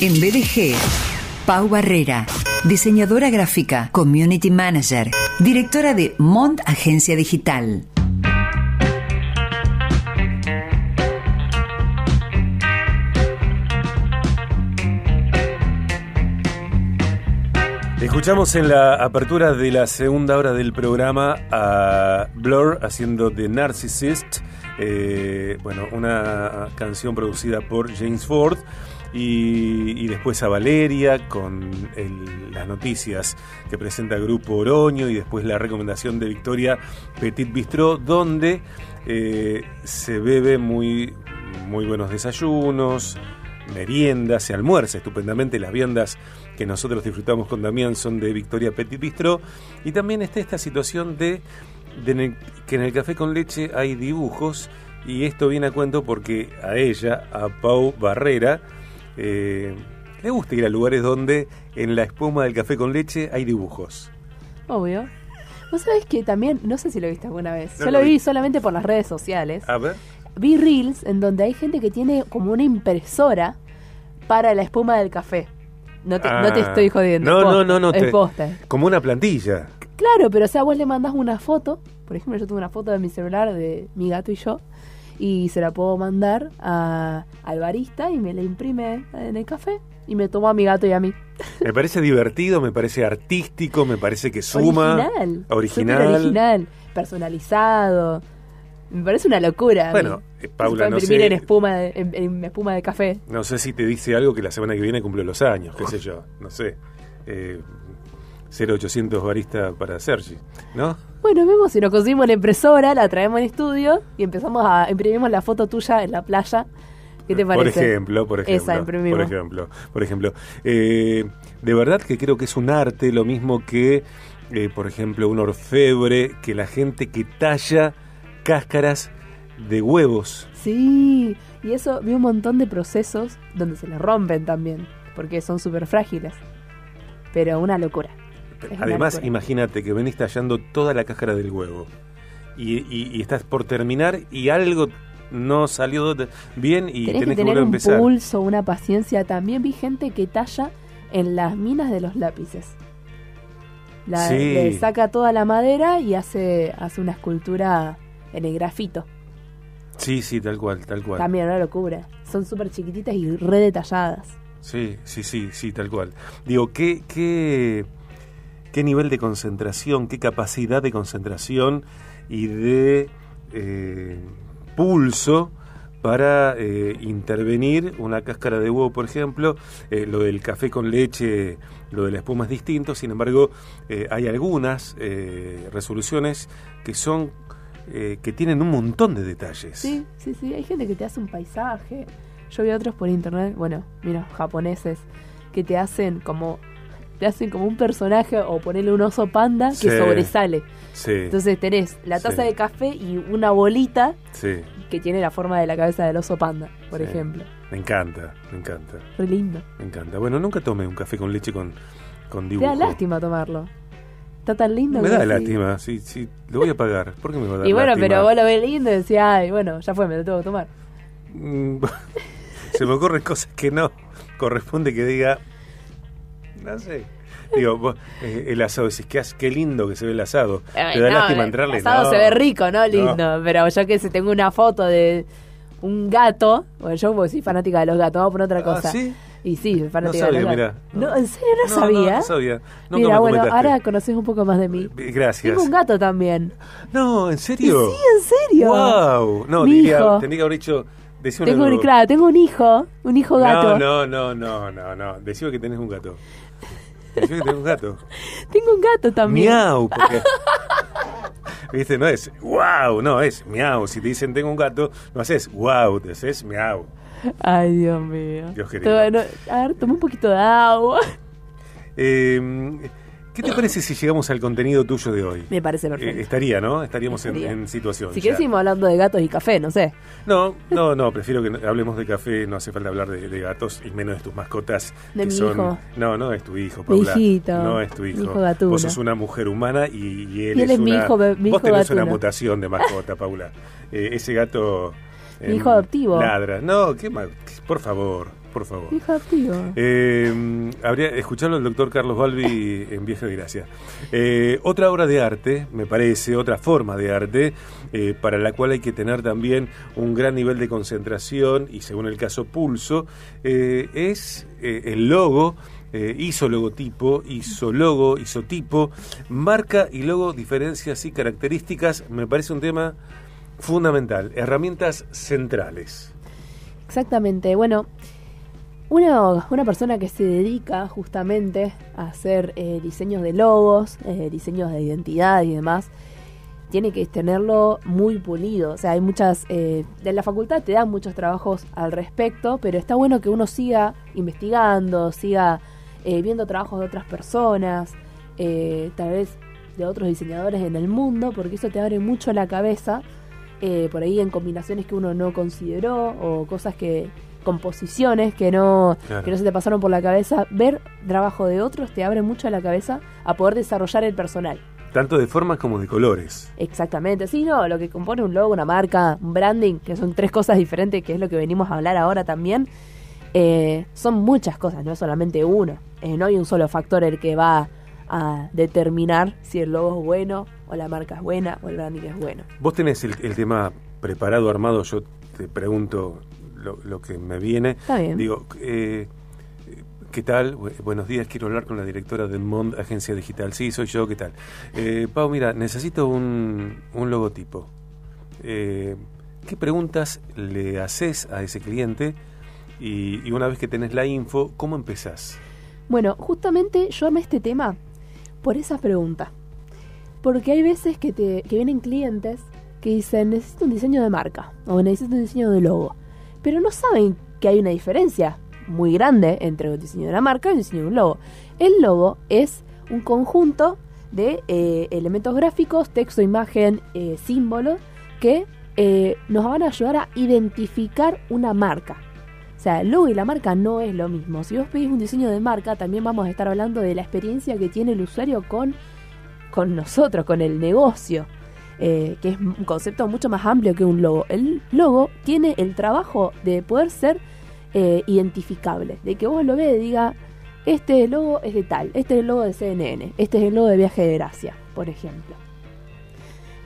En BDG, Pau Barrera, diseñadora gráfica, community manager, directora de Mont Agencia Digital. Escuchamos en la apertura de la segunda hora del programa a Blur haciendo The Narcissist, eh, bueno, una canción producida por James Ford. Y, después a Valeria con las noticias que presenta el Grupo Oroño y después la recomendación de Victoria Petit Bistrot, donde eh, se bebe muy, muy buenos desayunos, meriendas, se almuerza estupendamente. Las viandas que nosotros disfrutamos con Damián son de Victoria Petit Bistro. Y también está esta situación de, que en el café con leche hay dibujos. Y esto viene a cuento porque a ella, a Pau Barrera, eh, le gusta ir a lugares donde en la espuma del café con leche hay dibujos. Obvio. Vos sabés que también, no sé si lo viste alguna vez, yo lo vi solamente por las redes sociales. A ver. Vi reels en donde hay gente que tiene como una impresora para la espuma del café. No te, no te ah. estoy jodiendo. No, no, no, no. Es posta. Como una plantilla. Claro, pero o sea, vos le mandás una foto. Por ejemplo, yo tengo una foto de mi celular de mi gato y yo y se la puedo mandar a, al barista y me la imprime en el café y me toma a mi gato y a mí. Me parece divertido, me parece artístico, me parece que suma. Original. Original. original. Personalizado. Me parece una locura. Bueno, eh, Paula, no sé. en espuma, de, en, espuma de café. No sé si te dice algo que la semana que viene cumple los años, qué sé yo, no sé. Eh, 0800 barista para Sergi, ¿no? Bueno, vemos si nos conseguimos la impresora, la traemos al estudio y empezamos a imprimimos la foto tuya en la playa. ¿Qué te parece? Por ejemplo, por ejemplo. Esa imprimimos. Por ejemplo, por ejemplo. Eh, de verdad que creo que es un arte, lo mismo que, eh, por ejemplo, un orfebre, que la gente que talla cáscaras de huevos. Sí, y eso vi un montón de procesos donde se le rompen también, porque son súper frágiles. Pero una locura. Además, imagínate que venís tallando toda la cáscara del huevo y, estás por terminar y algo no salió bien y tenés, que, tener un empezar. pulso, una paciencia. También vi gente que talla en las minas de los lápices. Le saca toda la madera y hace, hace una escultura en el grafito. Sí, sí, tal cual, tal cual. También una locura. Son súper chiquititas y re detalladas. Sí, sí, sí, sí, tal cual. Digo, ¿qué, qué, qué nivel de concentración, qué capacidad de concentración y de eh, pulso para eh, intervenir una cáscara de huevo, por ejemplo, eh, lo del café con leche, lo de la espuma es distinto, sin embargo, hay algunas resoluciones que son que tienen un montón de detalles. Sí, sí, sí, hay gente que te hace un paisaje. Yo vi otros por internet, bueno, mira, japoneses, que te hacen como te hacen como un personaje o ponerle un oso panda que sobresale. Entonces tenés la taza de café y una bolita que tiene la forma de la cabeza del oso panda, por ejemplo. Me encanta, me encanta. Muy lindo. Me encanta. Bueno, nunca tomé un café con leche con, con dibujo. Te da lástima tomarlo. Está tan lindo. Me da lástima, sí, sí, lo voy a pagar. ¿Por qué me va a dar Y bueno, pero vos lo ves lindo y decís, ay, bueno, ya fue, me lo tengo que tomar. Mm, se me ocurren cosas que no corresponde que diga, no sé. Digo, eh, el asado, decís, qué, qué lindo que se ve el asado. Te da lástima entrarle. El asado se ve rico, ¿no? Lindo. Pero yo que sé, tengo una foto de un gato. Bueno, yo soy fanática de los gatos, vamos por otra ah, cosa. ¿sí? Y sí, fanática no sabía, de los gatos. no. ¿En serio no, sabía? No, sabía. mira, bueno, ahora conoces un poco más de mí. Gracias. Tengo un gato también. No, ¿en serio? sí, en serio. Wow. No, Mi diría, hijo. tendría que haber dicho... Tengo un, claro, tengo un hijo, un hijo gato. No, no, no, no, no, no. Decime que tenés un gato. Que tenés un gato. Tengo un gato también. Miau, porque... ¿Viste? No es wow, no, es miau. Si te dicen tengo un gato, no haces wow, te haces miau. Ay, Dios mío. Dios querido. a ver, toma un poquito de agua. Eh, ¿Qué te parece si llegamos al contenido tuyo de hoy? Me parece perfecto. Eh, estaría, ¿no? Estaríamos En, situación. Si quieres seguimos hablando de gatos y café, no sé. No, no, no, prefiero que hablemos de café, no hace falta hablar de, gatos y menos de tus mascotas. De que mi son... hijo. No, no es tu hijo, Paula. Mi hijito. No es tu hijo. Mi hijo gatuno. Vos sos una mujer humana y, él, y él es, es, mi una... hijo, mi Vos hijo tenés gatuno. una mutación de mascota, Paula. Eh, ese gato... Mi hijo adoptivo. Ladra. No, qué mal. Por favor por favor. Fijativo. Eh, habría escucharlo el doctor Carlos Balbi en Vieja de Gracia. Eh, otra obra de arte, me parece, otra forma de arte, eh, para la cual hay que tener también un gran nivel de concentración y, según el caso, pulso, eh, es el logo. Eh, hizo logotipo, hizo logo, isotipo, marca y logo, diferencias y características, me parece un tema fundamental, herramientas centrales. Exactamente. Bueno, una, una persona que se dedica justamente a hacer eh, diseños de logos, eh, diseños de identidad y demás, tiene que tenerlo muy pulido. O sea, hay muchas... Eh, de la facultad te dan muchos trabajos al respecto, pero está bueno que uno siga investigando, siga eh, viendo trabajos de otras personas, eh, tal vez de otros diseñadores en el mundo, porque eso te abre mucho la cabeza, eh, por ahí en combinaciones que uno no consideró o cosas que composiciones que no, Claro. que no se te pasaron por la cabeza. Ver trabajo de otros te abre mucho la cabeza a poder desarrollar el personal. Tanto de formas como de colores. Exactamente, sí, no, lo que compone un logo, una marca, un branding, que son tres cosas diferentes, que es lo que venimos a hablar ahora también, eh, son muchas cosas, no es solamente uno. Eh, no hay un solo factor el que va a determinar si el logo es bueno, o la marca es buena, o el branding es bueno. Vos tenés el, el tema preparado, armado, yo te pregunto lo, lo que me viene. Está bien. Digo, eh, ¿qué tal? Bu- Buenos días, quiero hablar con la directora de Mond Agencia Digital. Sí, soy yo, ¿qué tal? Eh, Pau, mira, necesito un, un logotipo. Eh, ¿Qué preguntas le haces a ese cliente? Y, y una vez que tenés la info, ¿cómo empezás? Bueno, justamente yo amé este tema por esa pregunta. Porque hay veces que, te, que vienen clientes que dicen, necesito un diseño de marca o necesito un diseño de logo. Pero no saben que hay una diferencia muy grande entre el diseño de una marca y el diseño de un logo. El logo es un conjunto de eh, elementos gráficos, texto, imagen, eh, símbolos que eh, nos van a ayudar a identificar una marca. O sea, el logo y la marca no es lo mismo. Si vos pedís un diseño de marca, también vamos a estar hablando de la experiencia que tiene el usuario con, con nosotros, con el negocio, eh, que es un concepto mucho más amplio que un logo. El logo tiene el trabajo de poder ser eh, identificable, de que vos lo veas y diga, este logo es de tal, este es el logo de CNN, este es el logo de Viaje de Gracia, por ejemplo.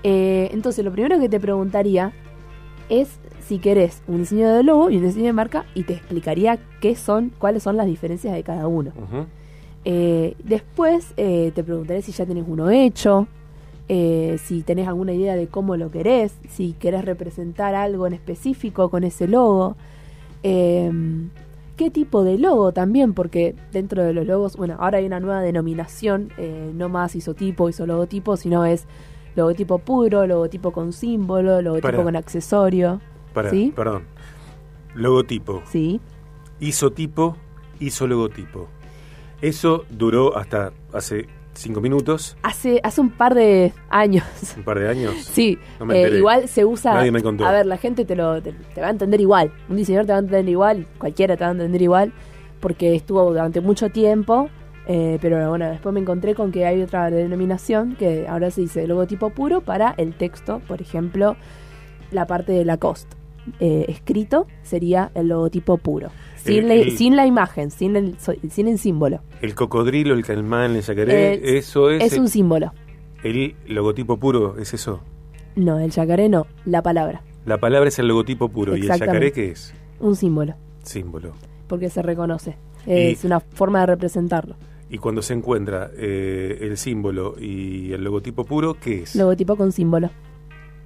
Eh, entonces, lo primero que te preguntaría es si querés un diseño de logo y un diseño de marca y te explicaría qué son, cuáles son las diferencias de cada uno. Eh, después eh, te preguntaré si ya tenés uno hecho, eh, si tenés alguna idea de cómo lo querés, si querés representar algo en específico con ese logo. eh, ¿Qué tipo de logo también? Porque dentro de los logos, bueno, ahora hay una nueva denominación, eh, no más isotipo, isologotipo, sino es logotipo puro, logotipo con símbolo, logotipo Para. con accesorio. Para, ¿Sí? perdón. Logotipo. Sí, isotipo, isologotipo. Eso duró hasta hace cinco minutos, hace, hace un par de años. un par de años. Sí, No me eh, igual se usa. Nadie me contó. A ver, la gente te lo te, te va a entender igual. Un diseñador te va a entender igual, cualquiera te va a entender igual, porque estuvo durante mucho tiempo. eh, pero bueno, después me encontré con que hay otra denominación que ahora se dice logotipo puro para el texto, por ejemplo, la parte de Lacoste. Eh, escrito sería el logotipo puro. Sin, El- la, el- sin la imagen, sin el, sin el símbolo. El cocodrilo, el caimán, el yacaré, Eh, eso es, Es un símbolo. el logotipo puro, es eso. No, el yacaré no, la palabra. La palabra es el logotipo puro. ¿Y el yacaré qué es? Un símbolo. Símbolo. porque se reconoce. Y- Es una forma de representarlo. Y cuando se encuentra eh, el símbolo y el logotipo puro, ¿qué es? Logotipo con símbolo.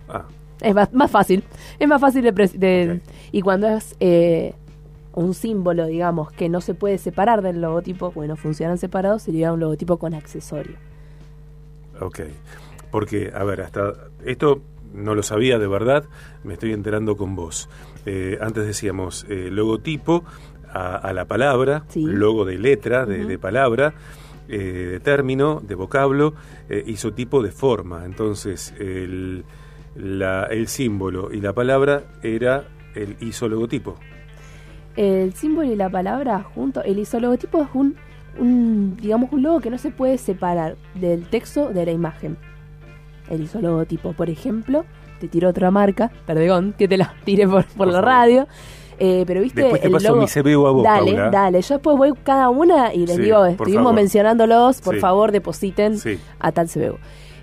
Ah, Es más, más fácil. Es más fácil de... Y cuando es eh, un símbolo, digamos, que no se puede separar del logotipo, bueno, funcionan separados, sería un logotipo con accesorio. ok. Porque, a ver, hasta esto no lo sabía de verdad, me estoy enterando con vos. Eh, antes decíamos eh, logotipo a, a la palabra, Sí. logo de letra, de, palabra, eh, de término, de vocablo, isotipo de forma. Entonces, el, la- el símbolo y la palabra era el isologotipo. El símbolo y la palabra junto, el isologotipo es un, un, digamos, un logo que no se puede separar del texto de la imagen. El isologotipo, por ejemplo, te tiro otra marca, perdón, que te la tire por, por la radio. Eh, pero viste, Después te el paso logo- mi CBU a vos, Dale, Paula. dale. Yo después voy cada una y les Sí, digo, estuvimos favor. mencionándolos, por Sí. favor, depositen Sí. a tal CBU.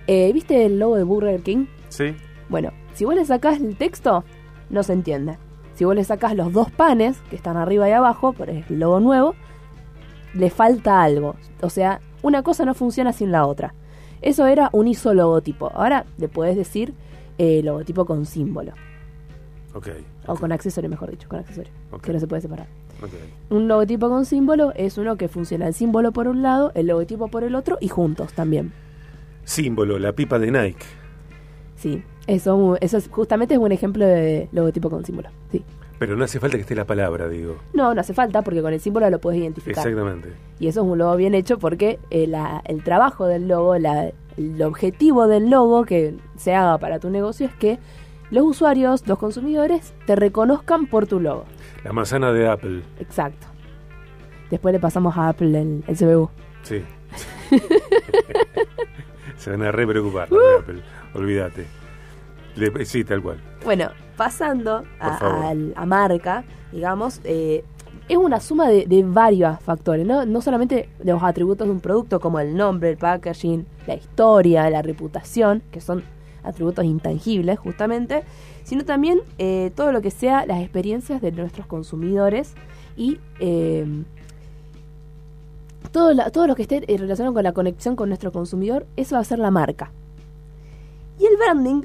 Eh, ¿Viste el logo de Burger King? ¿Sí? Bueno, si vos le sacás el texto, no se entiende. Si vos le sacás los dos panes que están arriba y abajo, por el logo nuevo, le falta algo. O sea, una cosa no funciona sin la otra. Eso era un ISO logotipo. Ahora le podés decir eh, logotipo con símbolo. Ok. O con accesorio, mejor dicho, con accesorio. Que no se puede separar. Un logotipo con símbolo es uno que funciona el símbolo por un lado, el logotipo por el otro y juntos también. Símbolo, la pipa de Nike. Sí, eso, eso es, justamente es un ejemplo de logotipo con símbolo. Sí. Pero no hace falta que esté la palabra, digo. No, no hace falta porque con el símbolo lo puedes identificar. Exactamente. Y eso es un logo bien hecho porque eh, la- el trabajo del logo, la- el objetivo del logo que se haga para tu negocio es que los usuarios, los consumidores, te reconozcan por tu logo. La manzana de Apple. Exacto. Después le pasamos a Apple el, el CBU. Sí. Se van a re preocupar de Apple. Olvídate. Le- sí, tal cual. Bueno, pasando a, a marca, digamos, eh, es una suma de, de varios factores, ¿no? No solamente de los atributos de un producto como el nombre, el packaging, la historia, la reputación, que son atributos intangibles justamente, sino también eh, todo lo que sea las experiencias de nuestros consumidores y eh, todo, la- todo lo que esté relacionado con la conexión con nuestro consumidor, eso va a ser la marca. Y el branding,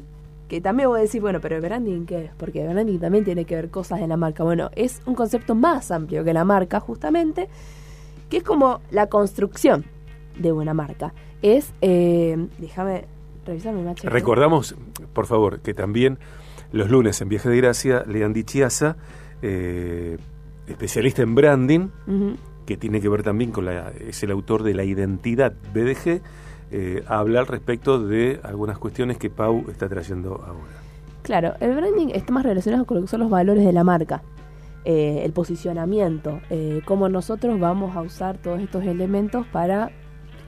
que también voy a decir, bueno, pero el branding qué es? Porque el branding también tiene que ver cosas de la marca. Bueno, es un concepto más amplio que la marca, justamente, que es como la construcción de una marca. Es, eh, déjame revisar mi macho. Recordamos, por favor, que también los lunes en Viaje de Gracia, Leandri Chiasa, eh, especialista en branding, que tiene que ver también con la, es el autor de la identidad BDG, eh, habla al respecto de algunas cuestiones que Pau está trayendo ahora. Claro, el branding está más relacionado con lo que son los valores de la marca, eh, el posicionamiento, eh, cómo nosotros vamos a usar todos estos elementos para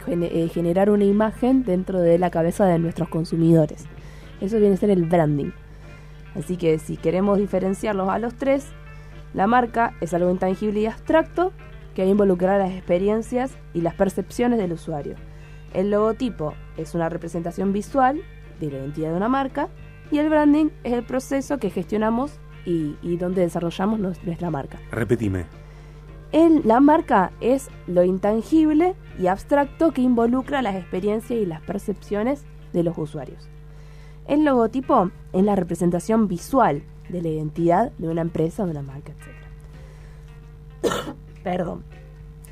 eh, generar una imagen dentro de la cabeza de nuestros consumidores. Eso viene a ser el branding. Así que si queremos diferenciarlos a los tres, la marca es algo intangible y abstracto que va a involucrar las experiencias y las percepciones del usuario. El logotipo es una representación visual de la identidad de una marca y el branding es el proceso que gestionamos y, y donde desarrollamos nos- nuestra marca. Repetime. El- la marca es lo intangible y abstracto que involucra las experiencias y las percepciones de los usuarios. El logotipo es la representación visual de la identidad de una empresa, de una marca, etc. Perdón.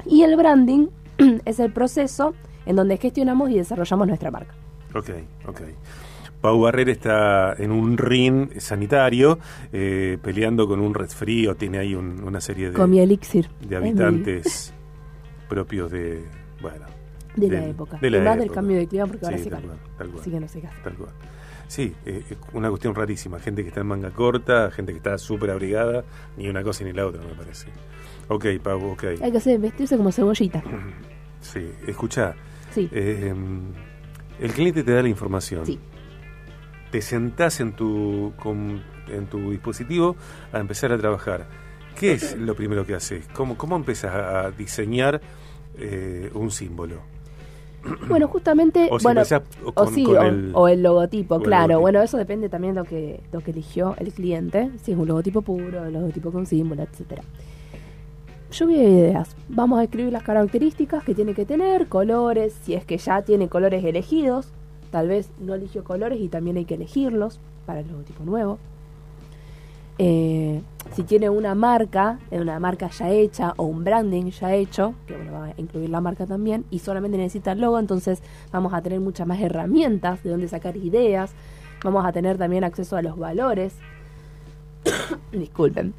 Y el branding es el proceso en donde gestionamos y desarrollamos nuestra marca. Ok, ok. Pau Barrera está en un ring sanitario eh, peleando con un resfrío, tiene ahí un- una serie de, Con mi elixir. de habitantes propios de, bueno, de la del- época. de la y más del época. cambio de clima porque ahora Sí, tal cual, tal cual. Así que no se gasta. Tal cual. Sí, eh, es una cuestión rarísima. Gente que está en manga corta, gente que está súper abrigada, ni una cosa ni la otra, me parece. Ok, Pau, ok. Hay que hacer, vestirse como cebollita. Sí, escucha, Sí. eh, el cliente te da la información. Sí. Te sentás en tu, con- en tu dispositivo a empezar a trabajar. ¿Qué es lo primero que haces? ¿Cómo, cómo empezás a diseñar eh, un símbolo? Bueno, justamente, O si bueno, o con- sí, con o, el- o el logotipo, el claro. logotipo. Bueno, eso depende también de lo que, lo que eligió el cliente, si es un logotipo puro, un logotipo con símbolo, etcétera. Lluvia de ideas. Vamos a escribir las características que tiene que tener, colores, si es que ya tiene colores elegidos. Tal vez no eligió colores y también hay que elegirlos para el logotipo nuevo. Eh, si tiene una marca, eh, una marca ya hecha o un branding ya hecho, que bueno, va a incluir la marca también, y solamente necesita el logo, entonces vamos a tener muchas más herramientas de donde sacar ideas, vamos a tener también acceso a los valores, disculpen,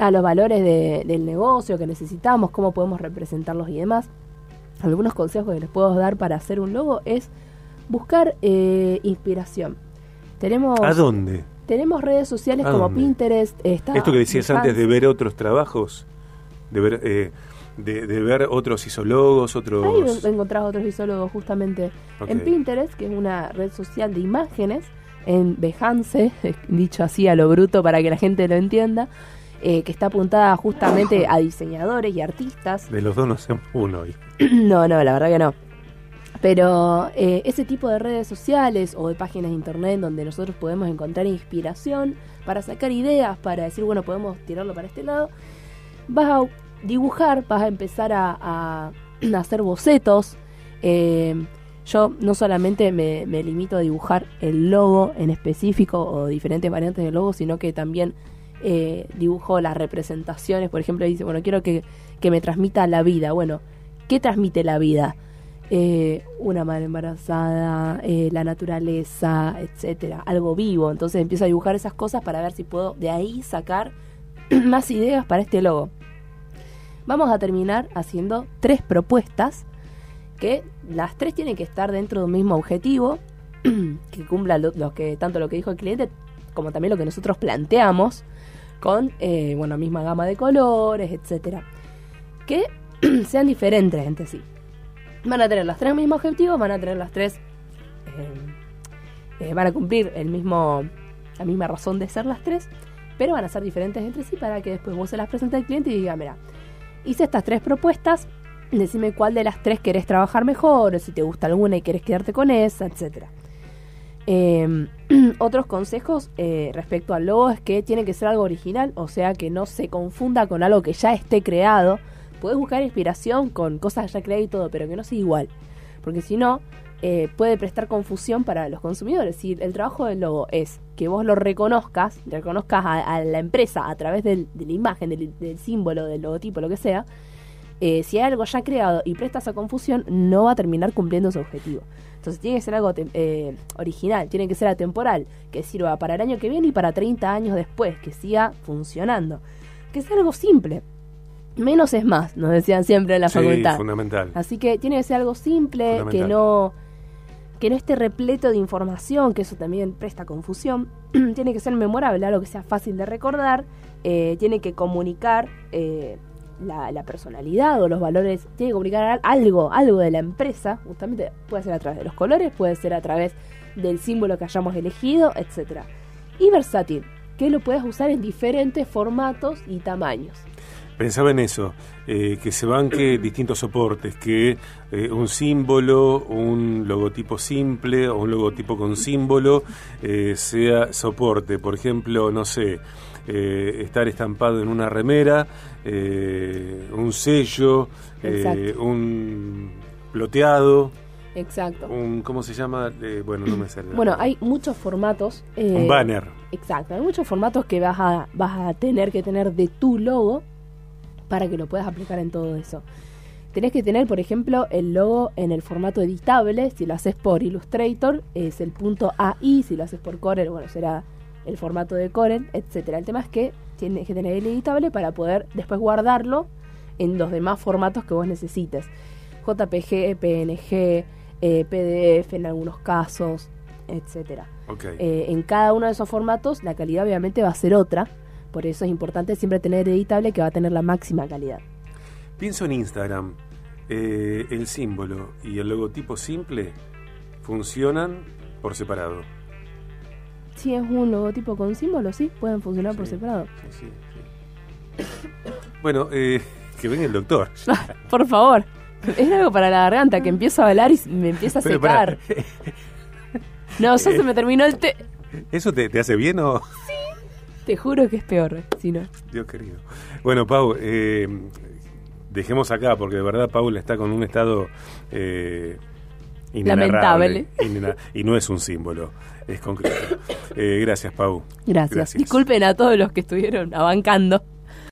a los valores de- del negocio que necesitamos, cómo podemos representarlos y demás. Algunos consejos que les puedo dar para hacer un logo es buscar eh, inspiración. Tenemos, ¿A dónde? tenemos redes sociales ¿A como dónde? Pinterest. Está Esto que decías antes de ver otros trabajos, de ver, eh, de, de ver otros isólogos, otros... Ahí encontrás otros isólogos justamente en Pinterest, que es una red social de imágenes, en Behance, dicho así a lo bruto para que la gente lo entienda. Eh, que está apuntada justamente a diseñadores y artistas. De los dos no hacemos uno hoy. no, no, la verdad que no. Pero eh, ese tipo de redes sociales o de páginas de internet donde nosotros podemos encontrar inspiración para sacar ideas, para decir, bueno, podemos tirarlo para este lado, vas a dibujar, vas a empezar a, hacer bocetos. Eh, yo no solamente me, limito a dibujar el logo en específico o diferentes variantes del logo, sino que también eh, dibujo las representaciones. Por ejemplo, dice, bueno, quiero que, que me transmita la vida. Bueno, ¿qué transmite la vida? Eh, una madre embarazada, eh, la naturaleza, etcétera, algo vivo. Entonces empiezo a dibujar esas cosas para ver si puedo de ahí sacar más ideas para este logo. Vamos a terminar haciendo tres propuestas que las tres tienen que estar dentro de un mismo objetivo que cumpla lo, que tanto lo que dijo el cliente como también lo que nosotros planteamos con eh, bueno misma gama de colores, etcétera, que sean diferentes entre sí van a tener los tres mismos objetivos, van a tener las tres, eh, eh, van a cumplir el mismo, la misma razón de ser las tres, pero van a ser diferentes entre sí para que después vos se las presentes al cliente y diga, mira, hice estas tres propuestas, decime cuál de las tres querés trabajar mejor, si te gusta alguna y querés quedarte con esa, etcétera. Em, otros consejos eh, respecto al logo es que tiene que ser algo original, o sea que no se confunda con algo que ya esté creado, Puedes buscar inspiración con cosas ya creadas y todo, pero que no sea igual. Porque si no, eh, puede prestar confusión para los consumidores. Si el trabajo del logo es que vos lo reconozcas, reconozcas a, la empresa a través de la imagen, del, símbolo, del logotipo, lo que sea, eh, si hay algo ya creado y presta esa confusión, no va a terminar cumpliendo su objetivo. Entonces tiene que ser algo eh, original, tiene que ser atemporal, que sirva para el año que viene y para 30 años después, que siga funcionando. Que sea algo simple, menos es más, nos decían siempre en la sí, facultad. fundamental. Así que tiene que ser algo simple, que no que no esté repleto de información, que eso también presta confusión. tiene que ser memorable, algo que sea fácil de recordar. Eh, tiene que comunicar eh, la, personalidad o los valores. Tiene que comunicar algo, algo de la empresa. Justamente puede ser a través de los colores, puede ser a través del símbolo que hayamos elegido, etc. Y versátil, que lo puedes usar en diferentes formatos y tamaños pensaba en eso, eh, que se banque distintos soportes, que eh, un símbolo, un logotipo simple o un logotipo con símbolo eh, sea soporte. Por ejemplo, no sé, estar estampado en una remera, un sello, un ploteado. Exacto. Un, ¿Cómo se llama? bueno, no me sale. Bueno, hay muchos formatos. un banner. Exacto, hay muchos formatos que vas a, vas a tener que tener de tu logo para que lo puedas aplicar en todo eso. Tenés que tener, por ejemplo, el logo en el formato editable. Si lo haces por Illustrator, es el punto AI. Si lo haces por Corel, bueno, será el formato de Corel, etcétera. El tema es que tienes que tener el editable para poder después guardarlo en los demás formatos que vos necesites. JPG, PNG, eh, PDF en algunos casos, etcétera. Eh, en cada uno de esos formatos la calidad obviamente va a ser otra por eso es importante siempre tener editable que va a tener la máxima calidad. Pienso en Instagram. Eh, el símbolo y el logotipo simple funcionan por separado. Si es un logotipo con símbolo, sí, pueden funcionar por separado. Sí, sí, bueno, eh, que venga el doctor. por favor. Es algo para la garganta, que empiezo a hablar y me empieza a secar. no, ya se me terminó el té. ¿Eso te, te hace bien o...? Te juro que es peor, si no. Dios querido. Bueno, Pau, eh, dejemos acá, porque de verdad Paul está con un estado eh, lamentable. Y, no es un símbolo, es concreto. Eh, gracias, Pau. gracias. Disculpen a todos los que estuvieron abancando.